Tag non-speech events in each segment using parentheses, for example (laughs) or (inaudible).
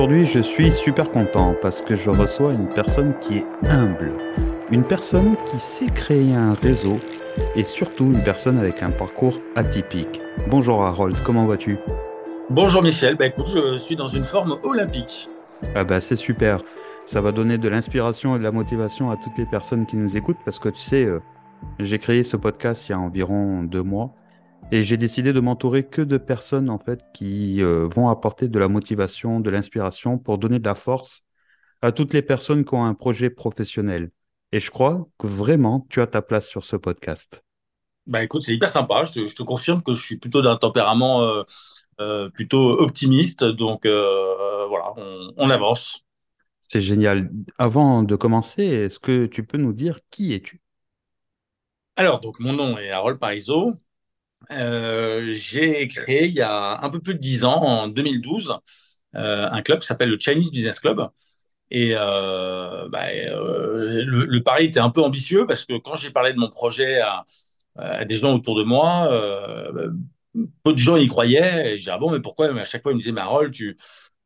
Aujourd'hui, je suis super content parce que je reçois une personne qui est humble, une personne qui sait créer un réseau et surtout une personne avec un parcours atypique. Bonjour Harold, comment vas-tu? Bonjour Michel, bah écoute, je suis dans une forme olympique. Ah bah c'est super, ça va donner de l'inspiration et de la motivation à toutes les personnes qui nous écoutent parce que tu sais, euh, j'ai créé ce podcast il y a environ deux mois et j'ai décidé de m'entourer que de personnes en fait qui euh, vont apporter de la motivation, de l'inspiration pour donner de la force à toutes les personnes qui ont un projet professionnel. Et je crois que vraiment tu as ta place sur ce podcast. Bah écoute, c'est hyper sympa. Je te, confirme que je suis plutôt d'un tempérament euh, euh, plutôt optimiste. Donc voilà, on avance. C'est génial. Avant de commencer, est-ce que tu peux nous dire qui es-tu? Alors, donc mon nom est Harold Parizeau. Euh, j'ai créé il y a un peu plus de dix ans, en 2012, euh, un club qui s'appelle le Chinese Business Club. Et euh, bah, le, pari était un peu ambitieux parce que quand j'ai parlé de mon projet à, des gens autour de moi, peu de gens y croyaient. Je disais, ah bon, mais pourquoi? À chaque fois, ils me disaient, mais Harold, tu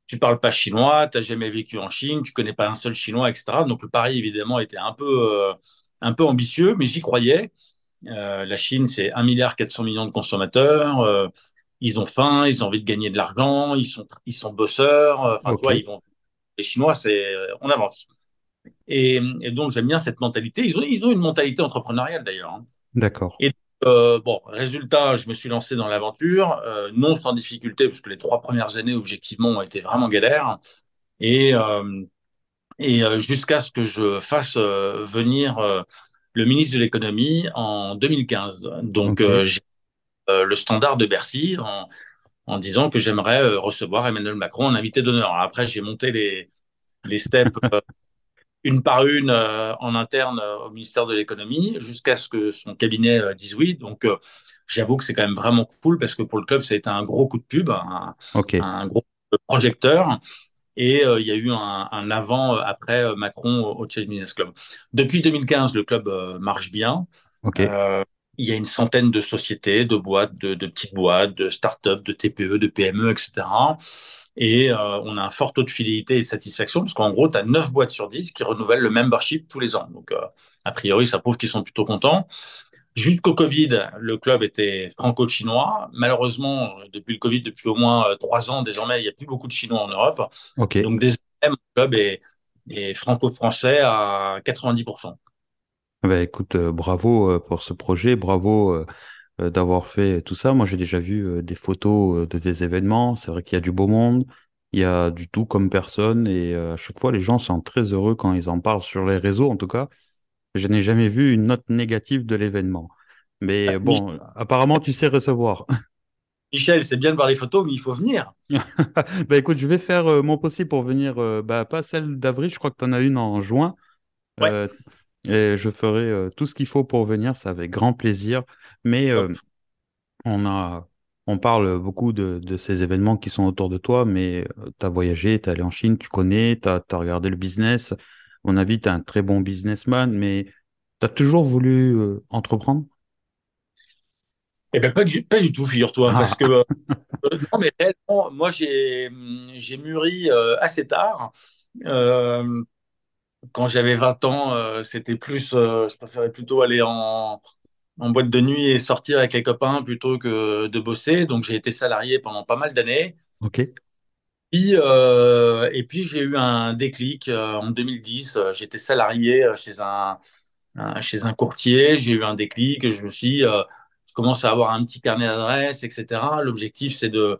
tu parles pas chinois, tu n'as jamais vécu en Chine, tu connais pas un seul chinois, etc. Donc le pari, évidemment, était un peu, un peu ambitieux, mais j'y croyais. Euh, la Chine, c'est 1,4 milliard millions de consommateurs. Euh, ils ont faim, ils ont envie de gagner de l'argent, ils sont, ils sont bosseurs. Euh, enfin, ils vont. Les Chinois, c'est on avance. Et, donc j'aime bien cette mentalité. Ils ont, ils ont une mentalité entrepreneuriale d'ailleurs. Hein. D'accord. Et bon, résultat, je me suis lancé dans l'aventure, non sans difficulté, parce que les trois premières années, objectivement, ont été vraiment galères. Et, et jusqu'à ce que je fasse venir le ministre de l'économie en 2015. Donc, euh, j'ai euh, le standard de Bercy en, en disant que j'aimerais euh, recevoir Emmanuel Macron en invité d'honneur. Après, j'ai monté les, les steps (laughs) une par une en interne au ministère de l'économie jusqu'à ce que son cabinet dise oui. Donc, j'avoue que c'est quand même vraiment cool parce que pour le club, ça a été un gros coup de pub, un, un gros projecteur. Et euh, il y a eu un, avant-après euh, euh, Macron au, Chelsea Business Club. Depuis 2015, le club marche bien. il y a une centaine de sociétés, de boîtes, de, petites boîtes, de start-up, de TPE, de PME, etc. Et on a un fort taux de fidélité et de satisfaction, parce qu'en gros, tu as 9 boîtes sur 10 qui renouvellent le membership tous les ans. Donc, a priori, ça prouve qu'ils sont plutôt contents. Jusqu'au Covid, le club était franco-chinois. Malheureusement, depuis le Covid, depuis au moins euh, trois ans, désormais, il n'y a plus beaucoup de Chinois en Europe. Donc, désormais, le club est, franco-français à 90%. Bah, écoute, euh, bravo euh, pour ce projet, bravo d'avoir fait tout ça. Moi, j'ai déjà vu des photos de des événements. C'est vrai qu'il y a du beau monde, il y a du tout comme personne, et à chaque fois, les gens sont très heureux quand ils en parlent sur les réseaux, en tout cas. Je n'ai jamais vu une note négative de l'événement. Mais ah, bon, apparemment, tu sais recevoir. (laughs) Michel, c'est bien de voir les photos, mais il faut venir. (laughs) bah écoute, je vais faire euh, mon possible pour venir, euh, bah, pas celle d'avril, je crois que tu en as une en juin. Euh, et je ferai tout ce qu'il faut pour venir, ça avec grand plaisir. Mais on a, on parle beaucoup de, de, ces événements qui sont autour de toi, mais tu as voyagé, tu es allé en Chine, tu connais, tu as, as, regardé le business, mon avis, tu es un très bon businessman, mais tu as toujours voulu euh, entreprendre? Eh bien, pas du, pas du tout, figure-toi. Ah. Parce que, euh, (laughs) euh, non, mais réellement, moi, j'ai mûri assez tard. quand j'avais 20 ans, c'était plus, je préférais plutôt aller en, en boîte de nuit et sortir avec les copains plutôt que de bosser. Donc, j'ai été salarié pendant pas mal d'années. Ok. Euh, et puis j'ai eu un déclic euh, en 2010. Euh, j'étais salarié chez un, chez un courtier. J'ai eu un déclic. Je me suis, je commence à avoir un petit carnet d'adresses, etc. L'objectif c'est de,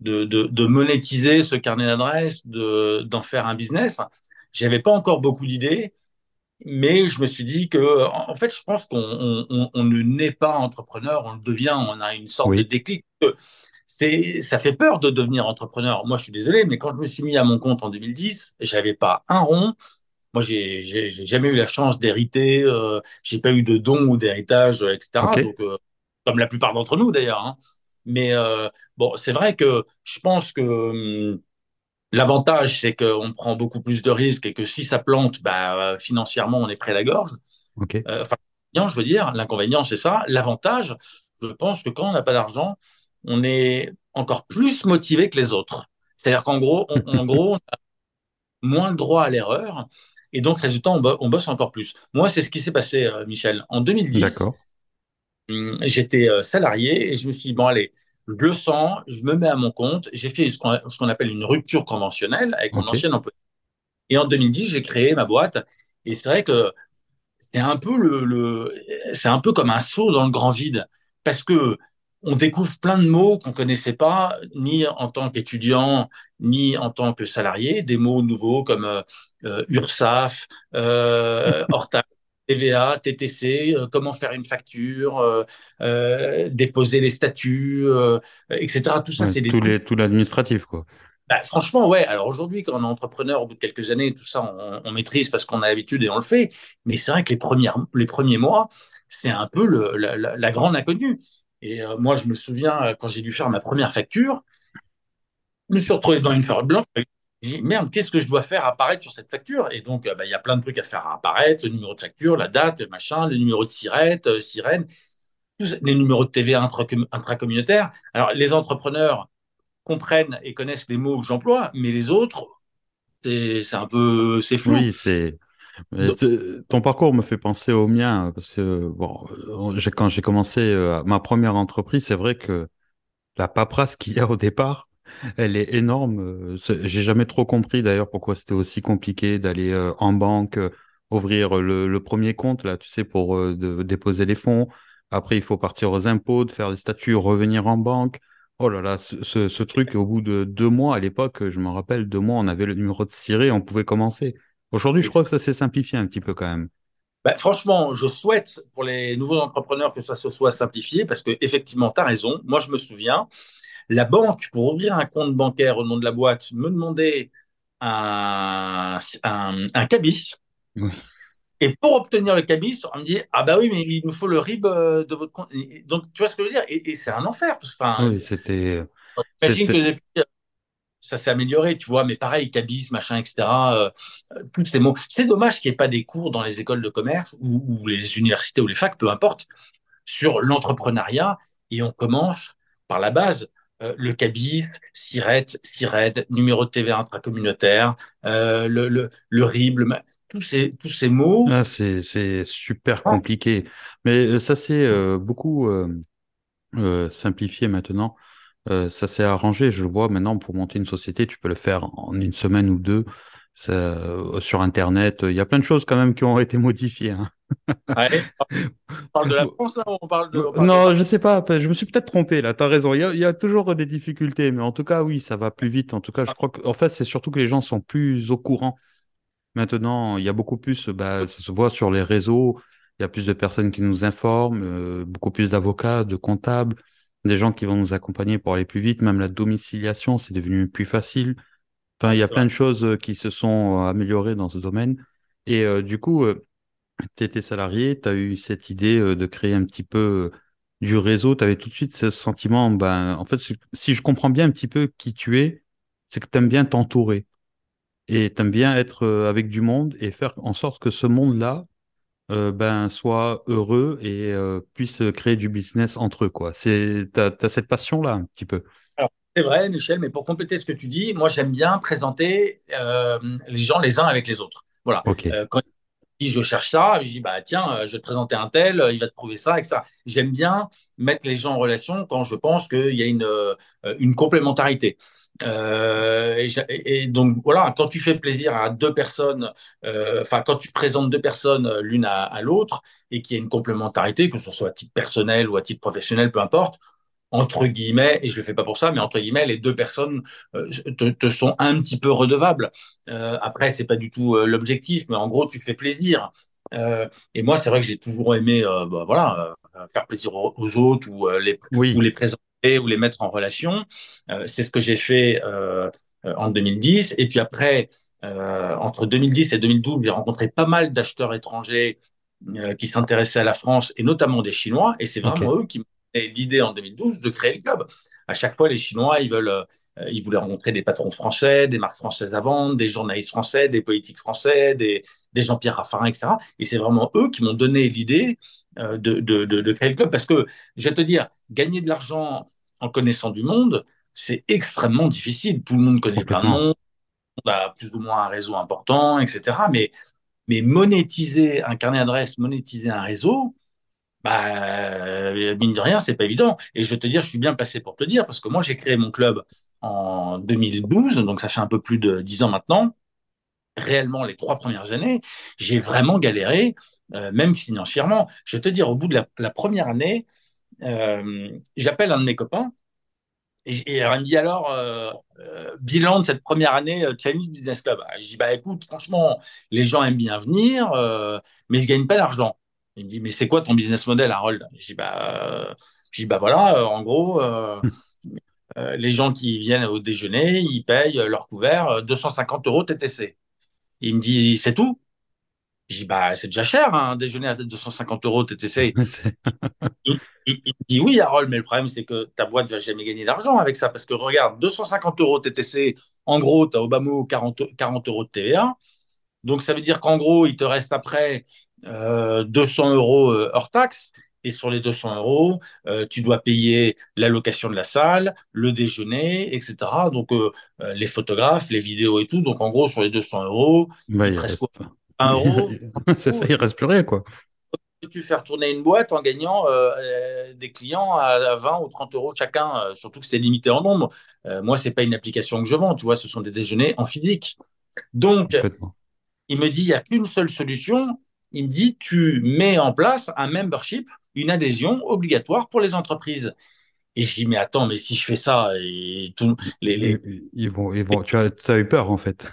de, de, monétiser ce carnet d'adresses, d'en faire un business. J'avais pas encore beaucoup d'idées, mais je me suis dit que, en fait, je pense qu'on on, ne naît pas entrepreneur, on le devient. On a une sorte de déclic c'est, ça fait peur de devenir entrepreneur. Moi, je suis désolé, mais quand je me suis mis à mon compte en 2010, j'avais pas un rond. Moi, j'ai, j'ai, jamais eu la chance d'hériter. Euh, j'ai pas eu de dons ou d'héritage, euh, etc. Donc, euh, comme la plupart d'entre nous d'ailleurs. Hein. Mais euh, bon, c'est vrai que je pense que hum, l'avantage, c'est qu'on prend beaucoup plus de risques et que si ça plante, bah, financièrement, on est prêt à la gorge. Okay. enfin, je veux dire, l'inconvénient, c'est ça. L'avantage, je pense que quand on n'a pas d'argent, on est encore plus motivé que les autres. C'est-à-dire qu'en gros, on, en gros, on a moins le droit à l'erreur. Et donc, résultat, on, bosse encore plus. Moi, c'est ce qui s'est passé, euh, Michel. En 2010, hum, j'étais euh, salarié et je me suis dit, bon, allez, je le sens, je me mets à mon compte. J'ai fait ce qu'on appelle une rupture conventionnelle avec mon ancien employeur. Et en 2010, j'ai créé ma boîte. Et c'est vrai que c'est un peu le, c'est un peu comme un saut dans le grand vide parce que on découvre plein de mots qu'on connaissait pas, ni en tant qu'étudiant, ni en tant que salarié, des mots nouveaux comme euh, euh URSAF, euh, (laughs) TVA, TTC, euh, comment faire une facture, déposer les statuts, etc. Tout ça, c'est des tout, les, tout l'administratif, quoi. Bah, franchement, ouais. Alors aujourd'hui, quand on est entrepreneur, au bout de quelques années, tout ça, on, maîtrise parce qu'on a l'habitude et on le fait. Mais c'est vrai que les, premières, les premiers mois, c'est un peu le, la, grande inconnue. Et euh, moi, je me souviens, euh, quand j'ai dû faire ma première facture, je me suis retrouvé dans une feuille blanche. J'ai dit, merde, qu'est-ce que je dois faire apparaître sur cette facture? Et donc, euh, bah, il y a plein de trucs à faire apparaître, le numéro de facture, la date, le machin, le numéro de sirette, sirène, les numéros de TVA intracommunautaires. Alors, les entrepreneurs, comprennent et connaissent les mots que j'emploie, mais les autres, c'est un peu, c'est fou. Oui, c'est. Ton parcours me fait penser au mien parce que bon, quand j'ai commencé euh, ma première entreprise, c'est vrai que la paperasse qu'il y a au départ, elle est énorme. Euh, j'ai jamais trop compris d'ailleurs pourquoi c'était aussi compliqué d'aller euh, en banque, ouvrir le, premier compte là, tu sais, pour déposer les fonds. Après, il faut partir aux impôts, de faire des statuts, revenir en banque. Oh là là, ce, truc, au bout de deux mois, à l'époque, je me rappelle, deux mois, on avait le numéro de ciré, on pouvait commencer. Aujourd'hui, je crois que ça s'est simplifié un petit peu quand même. Bah, franchement, je souhaite pour les nouveaux entrepreneurs que ça se soit simplifié parce que effectivement, tu as raison. Moi, je me souviens, la banque, pour ouvrir un compte bancaire au nom de la boîte, me demandait un, un, un cabis. Oui. Et pour obtenir le cabis, on me dit Ah, bah oui, mais il nous faut le RIB euh, de votre compte. Donc, tu vois ce que je veux dire? Et, c'est un enfer. Enfin, oui, c'était. J'imagine que ça s'est amélioré, tu vois, mais pareil, cabis, machin, etc. Euh, tous ces mots. C'est dommage qu'il n'y ait pas des cours dans les écoles de commerce ou, les universités ou les facs, peu importe, sur l'entrepreneuriat. Et on commence par la base. Euh, le cabis, SIRET, SIRED, numéro de TVA intracommunautaire, le, le, le RIB, le, tous ces, tous ces mots. Ah, c'est super compliqué. Mais euh, ça s'est euh, beaucoup euh, simplifié maintenant. Ça s'est arrangé. Je vois maintenant pour monter une société, tu peux le faire en une semaine ou deux. Ça, sur Internet, il y a plein de choses quand même qui ont été (laughs) modifiées. Hein. (laughs) on parle de la France là on parle de... non, je sais pas. Je me suis peut-être trompé là. Tu as raison. Il y a, il y a, toujours des difficultés, mais en tout cas, oui, ça va plus vite. En tout cas, je crois qu'en fait, c'est surtout que les gens sont plus au courant Maintenant, il y a beaucoup plus, bah, ça se voit sur les réseaux, il y a plus de personnes qui nous informent, euh, beaucoup plus d'avocats, de comptables, des gens qui vont nous accompagner pour aller plus vite, même la domiciliation, c'est devenu plus facile. Enfin, il y a plein de choses euh, qui se sont euh, améliorées dans ce domaine. Et du coup, tu étais salarié, tu as eu cette idée de créer un petit peu du réseau, tu avais tout de suite ce sentiment, ben, en fait, si je comprends bien un petit peu qui tu es, c'est que tu aimes bien t'entourer et tu aimes bien être euh, avec du monde et faire en sorte que ce monde-là euh, ben, soit heureux et euh, puisse créer du business entre eux. Quoi. Tu as, cette passion-là un petit peu. c'est vrai, Michel, mais pour compléter ce que tu dis, moi, j'aime bien présenter les gens les uns avec les autres. Voilà. quand je cherche ça, je dis bah tiens, je vais te présenter un tel, il va te prouver ça, et ça. J'aime bien mettre les gens en relation quand je pense qu'il y a une, une complémentarité. Euh, et, donc voilà, quand tu fais plaisir à deux personnes, euh, enfin quand tu présentes deux personnes euh, l'une à, l'autre et qu'il y a une complémentarité, que ce soit à titre personnel ou à titre professionnel, peu importe, entre guillemets, et je le fais pas pour ça, mais entre guillemets, les deux personnes te, sont un petit peu redevables. après, c'est pas du tout l'objectif, mais en gros, tu fais plaisir. et moi, c'est vrai que j'ai toujours aimé, bah, voilà, faire plaisir aux, autres ou les, ou les présenter ou les mettre en relation. Euh, c'est ce que j'ai fait euh, euh, en 2010. Et puis après, entre 2010 et 2012, j'ai rencontré pas mal d'acheteurs étrangers qui s'intéressaient à la France et notamment des Chinois. Et c'est vraiment eux qui m'ont donné l'idée en 2012 de créer le club. À chaque fois, les Chinois, ils veulent, ils voulaient rencontrer des patrons français, des marques françaises à vendre, des journalistes français, des politiques français, des, des Jean-Pierre Raffarin, etc. Et c'est vraiment eux qui m'ont donné l'idée de, de, de, créer le club. Parce que, je vais te dire, gagner de l'argent en connaissant du monde, c'est extrêmement difficile. Tout le monde connaît plein de monde, on a plus ou moins un réseau important, etc. Mais, mais monétiser un carnet d'adresse, monétiser un réseau, bah, mine de rien, c'est pas évident. Et je vais te dire, je suis bien placé pour te dire, parce que moi, j'ai créé mon club en 2012, donc ça fait un peu plus de dix ans maintenant. Réellement, les trois premières années, j'ai vraiment galéré, euh, même financièrement. Je vais te dire, au bout de la, première année, euh, j'appelle un de mes copains et, il me dit alors, euh, bilan de cette première année Chinese Business Club. Je dis, bah écoute, franchement, les gens aiment bien venir, mais ils ne gagnent pas d'argent. Il me dit, mais c'est quoi ton business model, Harold? Je dis, bah, je dis, bah voilà, en gros, (laughs) les gens qui viennent au déjeuner, ils payent leur couvert 250 euh, euros TTC. Il me dit, c'est tout? Je dis, bah, c'est déjà cher, hein, un déjeuner à 250 euros TTC. (laughs) il, dit, oui, Harold, mais le problème, c'est que ta boîte ne va jamais gagner d'argent avec ça. Parce que regarde, 250 euros TTC, en gros, tu as au bas mot 40, 40 euros de TVA. Donc, ça veut dire qu'en gros, il te reste après 200 euh, euros hors taxe. Et sur les 200 euros, euh, tu dois payer la location de la salle, le déjeuner, etc. Donc, euh, euh, les photographes, les vidéos et tout. Donc, en gros, sur les 200 euros, bah, il, reste, quoi? 1 (laughs) euro. (laughs) C'est ça, il reste plus rien, quoi. Tu faire tourner une boîte en gagnant des clients à 20 ou 30 euros chacun, surtout que c'est limité en nombre. moi, c'est pas une application que je vends, tu vois, ce sont des déjeuners en physique. Donc, il me dit, il n'y a qu'une seule solution. Il me dit, tu mets en place un membership une adhésion obligatoire pour les entreprises. Et je dis, mais attends, mais si je fais ça, et tout, les, Ils, vont, ils vont, tu, as, eu peur en fait.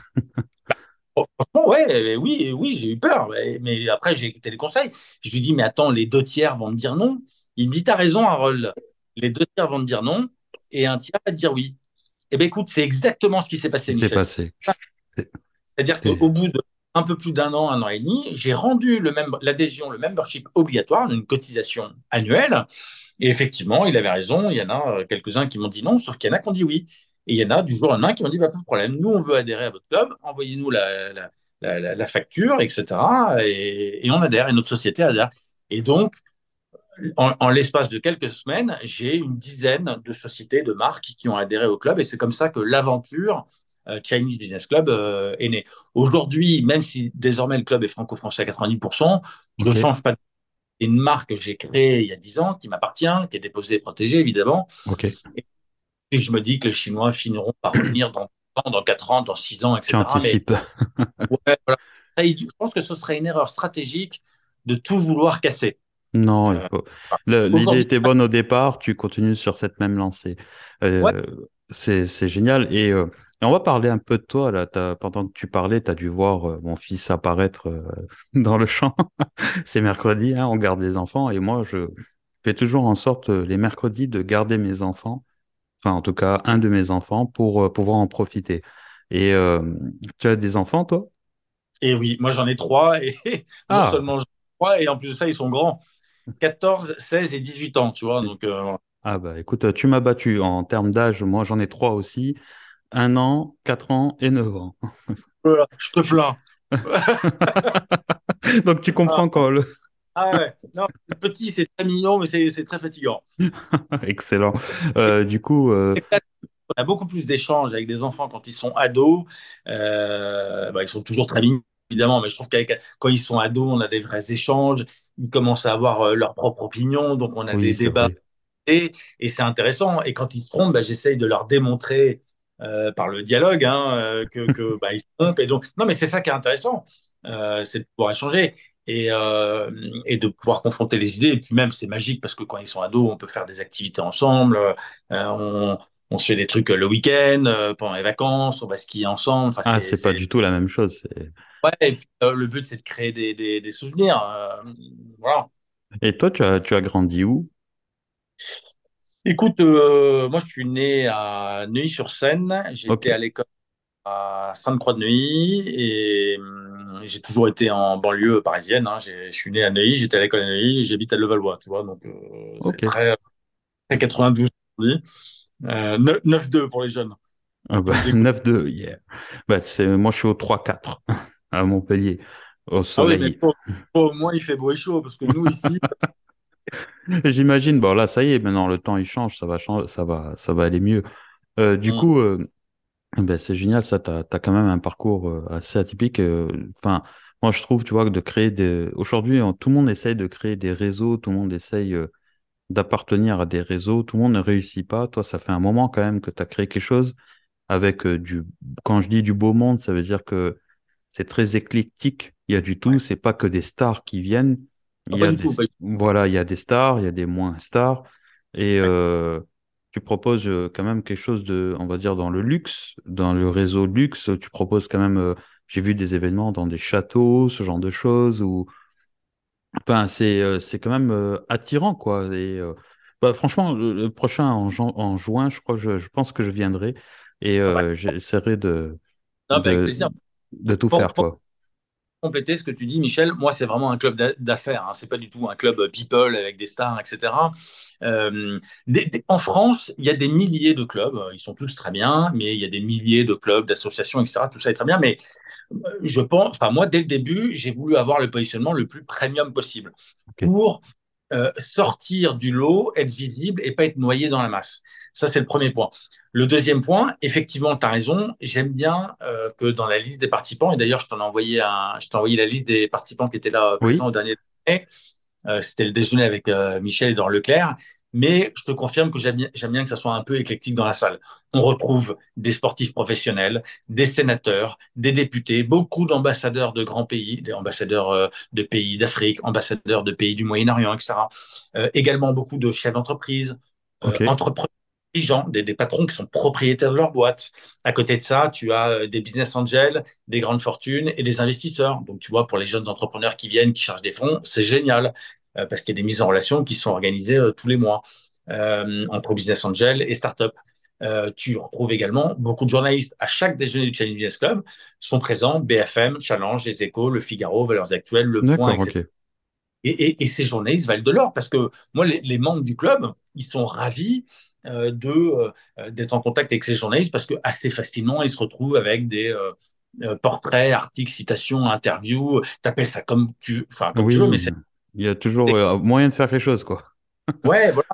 Oh, ouais, oui, oui, j'ai eu peur. Mais, après, j'ai écouté les conseils. Je lui dis, mais attends, les deux tiers vont me dire non. Il me dit, t'as raison, Harold. Les deux tiers vont me dire non et un tiers va te dire oui. Eh bien, écoute, c'est exactement ce qui s'est passé, Michel. passé. C'est-à-dire qu'au bout de un peu plus d'un an, un an et demi, j'ai rendu l'adhésion, le membership obligatoire, une cotisation annuelle. Et effectivement, il avait raison. Il y en a euh, quelques-uns qui m'ont dit non, sauf qu'il y en a qui ont dit oui. Et il y en a du jour au lendemain qui m'ont dit bah, pas de problème. Nous, on veut adhérer à votre club. Envoyez-nous la, la, facture, etc. Et, on adhère. Et notre société adhère. Et donc, en, l'espace de quelques semaines, j'ai une dizaine de sociétés, de marques qui ont adhéré au club. Et c'est comme ça que l'aventure euh, Chinese Business Club euh, est né. Aujourd'hui, même si désormais le club est franco-français à 90%, je ne change pas. C'est une marque que j'ai créée il y a 10 ans, qui m'appartient, qui est déposée et protégée, évidemment. Et, je me dis que les Chinois finiront par revenir dans, dans 4 ans, dans 6 ans, etc. Je pense que ce serait une erreur stratégique de tout vouloir casser. Non, euh, l'idée était bonne au départ, tu continues sur cette même lancée. C'est génial. Et et on va parler un peu de toi. Là. Pendant que tu parlais, tu as dû voir euh, mon fils apparaître euh, (laughs) dans le champ. (laughs) C'est mercredi, hein, on garde les enfants. Et moi, je fais toujours en sorte, euh, les mercredis, de garder mes enfants. Enfin, en tout cas, un de mes enfants pour pouvoir en profiter. Et tu as des enfants, toi? Et oui, moi j'en ai trois. Et (laughs) non ah. seulement trois, et en plus de ça, ils sont grands. 14, 16 et 18 ans, tu vois. Donc, Ah bah écoute, tu m'as battu en termes d'âge. Moi, j'en ai trois aussi un an, quatre ans et neuf ans. Voilà, je te plains. (laughs) (laughs) Donc tu comprends ah. quand le... Ah ouais, non, le petit c'est très mignon, mais c'est très fatigant. (laughs) Excellent. Euh, du coup... Euh, on a beaucoup plus d'échanges avec des enfants quand ils sont ados. Euh, bah, ils sont toujours très mignons, évidemment, mais je trouve que quand ils sont ados, on a des vrais échanges. Ils commencent à avoir leur propre opinion, donc on a des débats. Et, et c'est intéressant. Et quand ils se trompent, bah, j'essaye de leur démontrer euh, par le dialogue, hein, euh, que, que bah, ils se trompent. Et donc, non, mais c'est ça qui est intéressant, euh, c'est de pouvoir échanger et, et, de pouvoir confronter les idées. Et puis même, c'est magique parce que quand ils sont ados, on peut faire des activités ensemble. on, on se fait des trucs le week-end, pendant les vacances, on va skier ensemble. Enfin, ah, c'est pas du tout la même chose. Ouais, et puis, le but, c'est de créer des, des, des souvenirs. voilà. Et toi, tu as, tu as grandi où? Écoute, euh, moi je suis né à Neuilly-sur-Seine. J'étais à l'école à Sainte-Croix de Neuilly et hum, j'ai toujours été en banlieue parisienne. Hein. Je suis né à Neuilly, j'étais à l'école à Neuilly, j'habite à Levallois, tu vois. Donc euh, c'est très, 92 aujourd'hui. 9-2 pour les jeunes. Ah bah, 9-2, yeah. Bah, moi je suis au 3-4 (laughs) à Montpellier. au Ah oui, mais soleil. au moins il fait beau et chaud, parce que nous ici, (laughs) J'imagine, bon là, ça y est, maintenant le temps il change, ça va changer, ça va, ça va aller mieux. Euh, du on- coup, euh, ben, c'est génial, ça, tu as, quand même un parcours euh, assez atypique. euh, Enfin, moi je trouve, tu vois, que de créer des... Aujourd'hui, tout le monde essaye de créer des réseaux, tout le monde essaye euh, d'appartenir à des réseaux, tout le monde ne réussit pas. Toi, ça fait un moment quand même que tu as créé quelque chose avec du... Quand je dis du beau monde, ça veut dire que c'est très éclectique. Il y a du tout. ouais. C'est pas que des stars qui viennent. Il Ah, y a du des, tout. voilà, il y a des stars, il y a des moins stars. Et. Ouais. euh, tu proposes euh, quand même quelque chose de, on va dire, dans le luxe, dans le réseau luxe. Tu proposes quand même, euh, j'ai vu des événements dans des châteaux, ce genre de choses. Ou, enfin, c'est, euh, c'est quand même euh, attirant, quoi. Et bah, franchement, le, le prochain en, juin, je crois, je, je pense que je viendrai et Ah ouais. j'essaierai de, Non, de, tout Pour, faire, pour quoi. Compléter ce que tu dis, Michel, moi, c'est vraiment un club d'a- d'affaires. Hein. C'est pas du tout un club people avec des stars, etc. Euh, des- des- en France, il y a des milliers de clubs. Ils sont tous très bien, mais il y a des milliers de clubs, d'associations, etc. Tout ça est très bien. Mais euh, je pense, enfin, moi, dès le début, j'ai voulu avoir le positionnement le plus premium possible pour euh, sortir du lot, être visible et pas être noyé dans la masse. Ça, c'est le premier point. Le deuxième point, effectivement, tu as raison. J'aime bien euh, que dans la liste des participants, et d'ailleurs, je t'en ai envoyé un, je t'ai envoyé la liste des participants qui étaient là présents au dernier déjeuner. Euh, c'était le déjeuner avec Michel et dans Leclerc. Mais je te confirme que j'aime bien, que ça soit un peu éclectique dans la salle. On retrouve des sportifs professionnels, des sénateurs, des députés, beaucoup d'ambassadeurs de grands pays, des ambassadeurs euh, de pays d'Afrique, ambassadeurs de pays du Moyen-Orient, etc. Euh, également beaucoup de chefs d'entreprise, euh, entrepreneurs, des, des patrons qui sont propriétaires de leur boîte. À côté de ça, tu as des business angels, des grandes fortunes et des investisseurs. Donc, tu vois, pour les jeunes entrepreneurs qui viennent, qui chargent des fonds, c'est génial parce qu'il y a des mises en relation qui sont organisées euh, tous les mois euh, entre business angels et start-up. Euh, tu retrouves également beaucoup de journalistes à chaque déjeuner du Challenge Business Club sont présents BFM, Challenge, Les Échos, Le Figaro, Valeurs Actuelles, Le Point, etc. Et, et, et ces journalistes valent de l'or parce que moi, les, les, membres du club, ils sont ravis euh, de euh, d'être en contact avec ces journalistes parce que assez facilement, ils se retrouvent avec des euh, euh, portraits, articles, citations, interviews. T'appelles ça comme tu, veux, mais c'est il y a toujours euh, moyen de faire quelque chose, quoi. (laughs) ouais, voilà.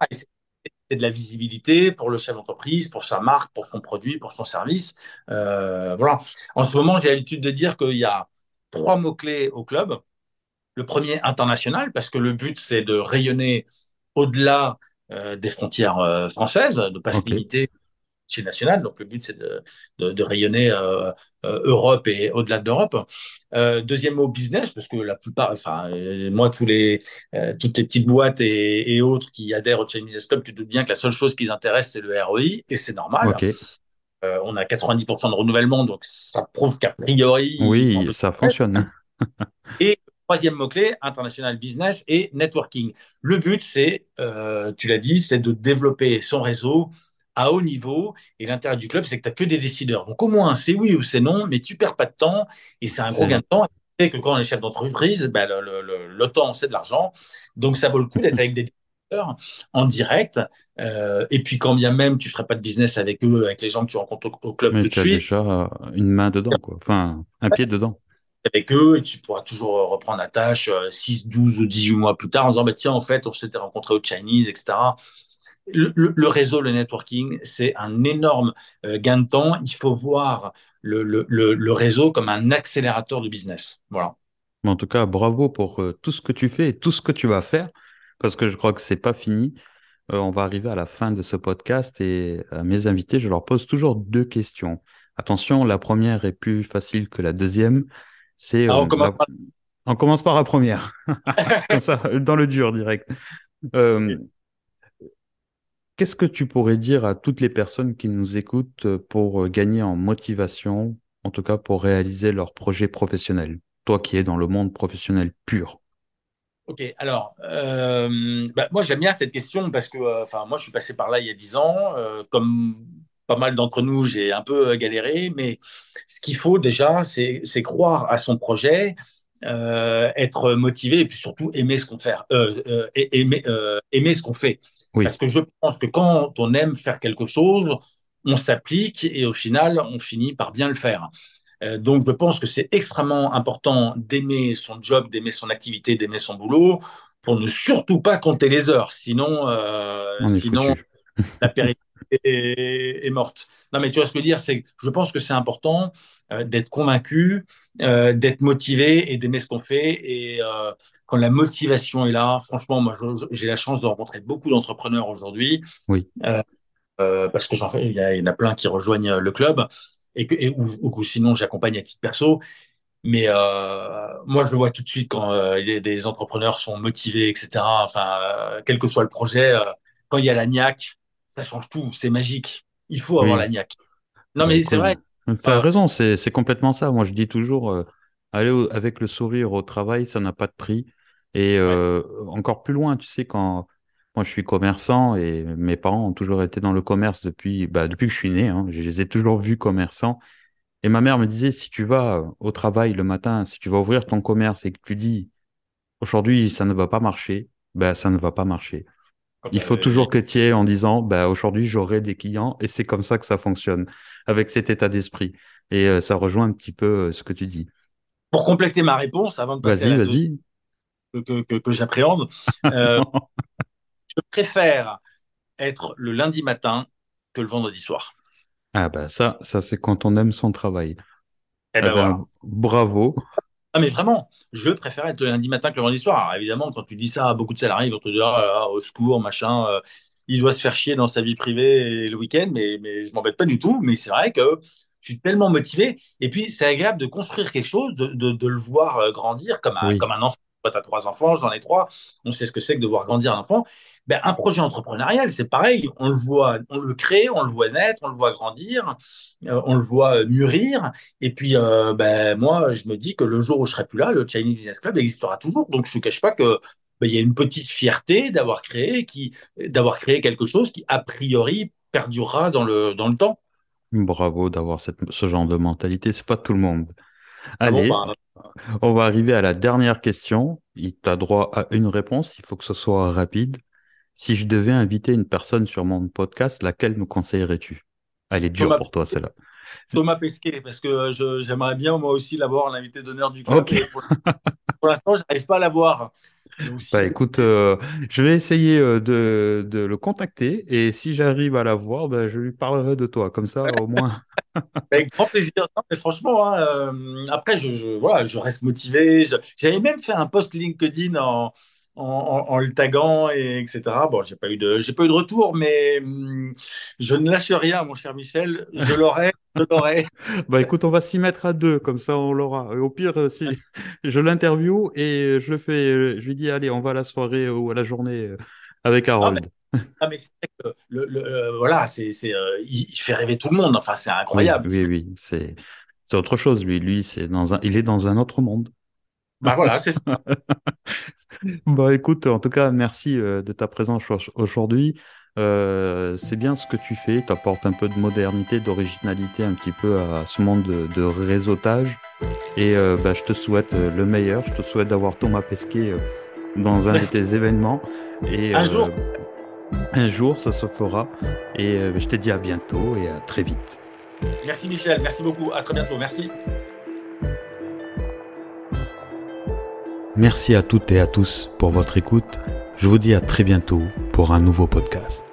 c'est de la visibilité pour le chef d'entreprise, pour sa marque, pour son produit, pour son service. Euh, voilà. En ce moment, j'ai l'habitude de dire qu'il y a trois mots-clés au club. Le premier, international, parce que le but, c'est de rayonner au-delà euh, des frontières françaises, de ne pas se Ok. limiter chez national. Donc, le but, c'est de, de, de, rayonner euh, euh, Europe et au-delà de l'Europe. Euh, deuxième mot, business, parce que la plupart, enfin, moi, tous les, toutes les petites boîtes et, et, autres qui adhèrent au Chinese Business Club, tu te doutes bien que la seule chose qui les intéresse, c'est le ROI, et c'est normal. On a 90% de renouvellement, donc ça prouve qu'a priori, Oui, ça fonctionne. (laughs) et troisième mot-clé, international business et networking. Le but, c'est, tu l'as dit, c'est de développer son réseau à haut niveau. Et l'intérêt du club, c'est que tu n'as que des décideurs. Donc au moins, c'est oui ou c'est non, mais tu perds pas de temps et c'est un gros gain de temps. Et que quand on est chef d'entreprise, ben, le, le, le, temps, c'est de l'argent. Donc ça vaut le coup d'être avec des décideurs en direct. Euh, et puis quand bien même tu ne ferais pas de business avec eux, avec les gens que tu rencontres au, au club Mais tout de tu as suite, déjà une main dedans, quoi. Enfin, un pied dedans. avec eux et tu pourras toujours reprendre la tâche 6, 12 ou 18 mois plus tard en disant bah, tiens, en fait, on s'était rencontré au Chinese, etc. Le, réseau, le networking, c'est un énorme euh, gain de temps. Il faut voir le, le, le, réseau comme un accélérateur de business. Voilà. Mais en tout cas, bravo pour euh, tout ce que tu fais et tout ce que tu vas faire, parce que je crois que c'est pas fini. Euh, on va arriver à la fin de ce podcast et à mes invités, je leur pose toujours deux questions. Attention, la première est plus facile que la deuxième. C'est Ah, euh, on, commence la... par... on commence par la première, (laughs) comme ça, dans le dur direct. Euh, Qu'est-ce que tu pourrais dire à toutes les personnes qui nous écoutent pour gagner en motivation, en tout cas pour réaliser leur projet professionnel? Toi qui es dans le monde professionnel pur. Ok, alors, euh, bah, moi j'aime bien cette question parce que moi je suis passé par là il y a 10 ans. Euh, comme pas mal d'entre nous, j'ai un peu galéré, mais ce qu'il faut déjà, c'est croire à son projet, euh, être motivé et puis surtout aimer ce qu'on fait. Euh, aimer, aimer, ce qu'on fait. Oui. Parce que je pense que quand on aime faire quelque chose, on s'applique et au final, on finit par bien le faire. donc, je pense que c'est extrêmement important d'aimer son job, d'aimer son activité, d'aimer son boulot, pour ne surtout pas compter les heures. Sinon, sinon la pérennité est, morte. Non, mais tu vois ce que je veux dire, c'est je pense que c'est important d'être convaincu, d'être motivé et d'aimer ce qu'on fait. Et quand la motivation est là, franchement, moi, j'ai la chance de rencontrer beaucoup d'entrepreneurs aujourd'hui. Oui. parce que j'en fais, il y, en a plein qui rejoignent le club et, que, ou, sinon j'accompagne à titre perso. Mais euh, moi, je le vois tout de suite quand euh, des entrepreneurs sont motivés, etc. Enfin, euh, quel que soit le projet, quand il y a la niaque, ça change tout. C'est magique. Il faut avoir la niaque. Non, mais c'est vrai. Tu as raison, c'est complètement ça. Moi, je dis toujours, aller avec le sourire au travail, ça n'a pas de prix. Et encore plus loin, tu sais, quand moi je suis commerçant et mes parents ont toujours été dans le commerce depuis, bah, depuis que je suis né, hein. je les ai toujours vus commerçants. Et ma mère me disait, si tu vas au travail le matin, si tu vas ouvrir ton commerce et que tu dis, aujourd'hui, ça ne va pas marcher, ben, ça ne va pas marcher. Il faut toujours que tu aies en disant, bah, aujourd'hui, j'aurai des clients et c'est comme ça que ça fonctionne, avec cet état d'esprit. Et euh, ça rejoint un petit peu euh, ce que tu dis. Pour compléter ma réponse, avant de passer à la que, que, j'appréhende, euh, (laughs) je préfère être le lundi matin que le vendredi soir. Ah bah ça, ça c'est quand on aime son travail. Eh ben, ah ben Bravo. Ah mais vraiment, je préfère être le lundi matin que le vendredi soir. Alors, évidemment, quand tu dis ça à beaucoup de salariés, ils vont te dire ah, au secours, machin, euh, il doit se faire chier dans sa vie privée le week-end, mais, mais je m'embête pas du tout. Mais c'est vrai que je suis tellement motivé. Et puis, c'est agréable de construire quelque chose, de, de, le voir euh, grandir comme un, comme un enfant. Toi, tu as trois enfants, j'en ai trois. On sait ce que c'est que de voir grandir un enfant. Ben, un projet entrepreneurial, c'est pareil. On le voit, on le crée, on le voit naître, on le voit grandir, euh, on le voit euh, mûrir. Et puis, euh, ben, moi, je me dis que le jour où je serai plus là, le Chinese Business Club existera toujours. Donc, je ne cache pas que ben, il y a une petite fierté d'avoir créé, d'avoir créé quelque chose qui, a priori, perdurera dans le, dans le temps. Bravo d'avoir ce genre de mentalité. C'est pas tout le monde. Ah Allez, bah, on va arriver à la dernière question. Tu as droit à une réponse. Il faut que ce soit rapide. Si je devais inviter une personne sur mon podcast, laquelle me conseillerais-tu? Elle est dure pour toi, celle-là. Thomas Pesquet, parce que j'aimerais bien moi aussi l'avoir, l'invité d'honneur du club. Pour, l'instant, je n'arrive pas à l'avoir. Bah, écoute, euh, je vais essayer euh, de, le contacter et si j'arrive à l'avoir, bah, je lui parlerai de toi. Comme ça, au moins. (laughs) Avec grand plaisir. mais franchement, hein, euh, après, je, voilà, je reste motivé. J'avais même fait un post LinkedIn en, en, le taguant, et etc. Bon, j'ai pas eu de, j'ai pas eu de retour, mais hum, je ne lâche rien, mon cher Michel. Je (laughs) l'aurai, je l'aurai. bah écoute, on va s'y mettre à deux, comme ça on l'aura. Au pire, euh, si (laughs) je l'interview et je le fais, euh, je lui dis allez, on va à la soirée ou à la journée euh, avec Harold. Ah mais, que le, voilà, c'est, c'est il, fait rêver tout le monde. Enfin, c'est incroyable. Oui, oui, c'est, c'est autre chose. Lui, lui, c'est dans un, il est dans un autre monde. Bah voilà, c'est ça. (laughs) bah écoute, en tout cas, merci euh, de ta présence aujourd'hui. Euh, c'est bien ce que tu fais, tu apportes un peu de modernité, d'originalité un petit peu à ce monde de, réseautage. Et euh, bah, je te souhaite le meilleur, je te souhaite d'avoir Thomas Pesquet dans un de tes (laughs) événements. Et, un jour Un jour, ça se fera. Et je te dis à bientôt et à très vite. Merci Michel, merci beaucoup, à très bientôt, merci. Merci à toutes et à tous pour votre écoute. Je vous dis à très bientôt pour un nouveau podcast.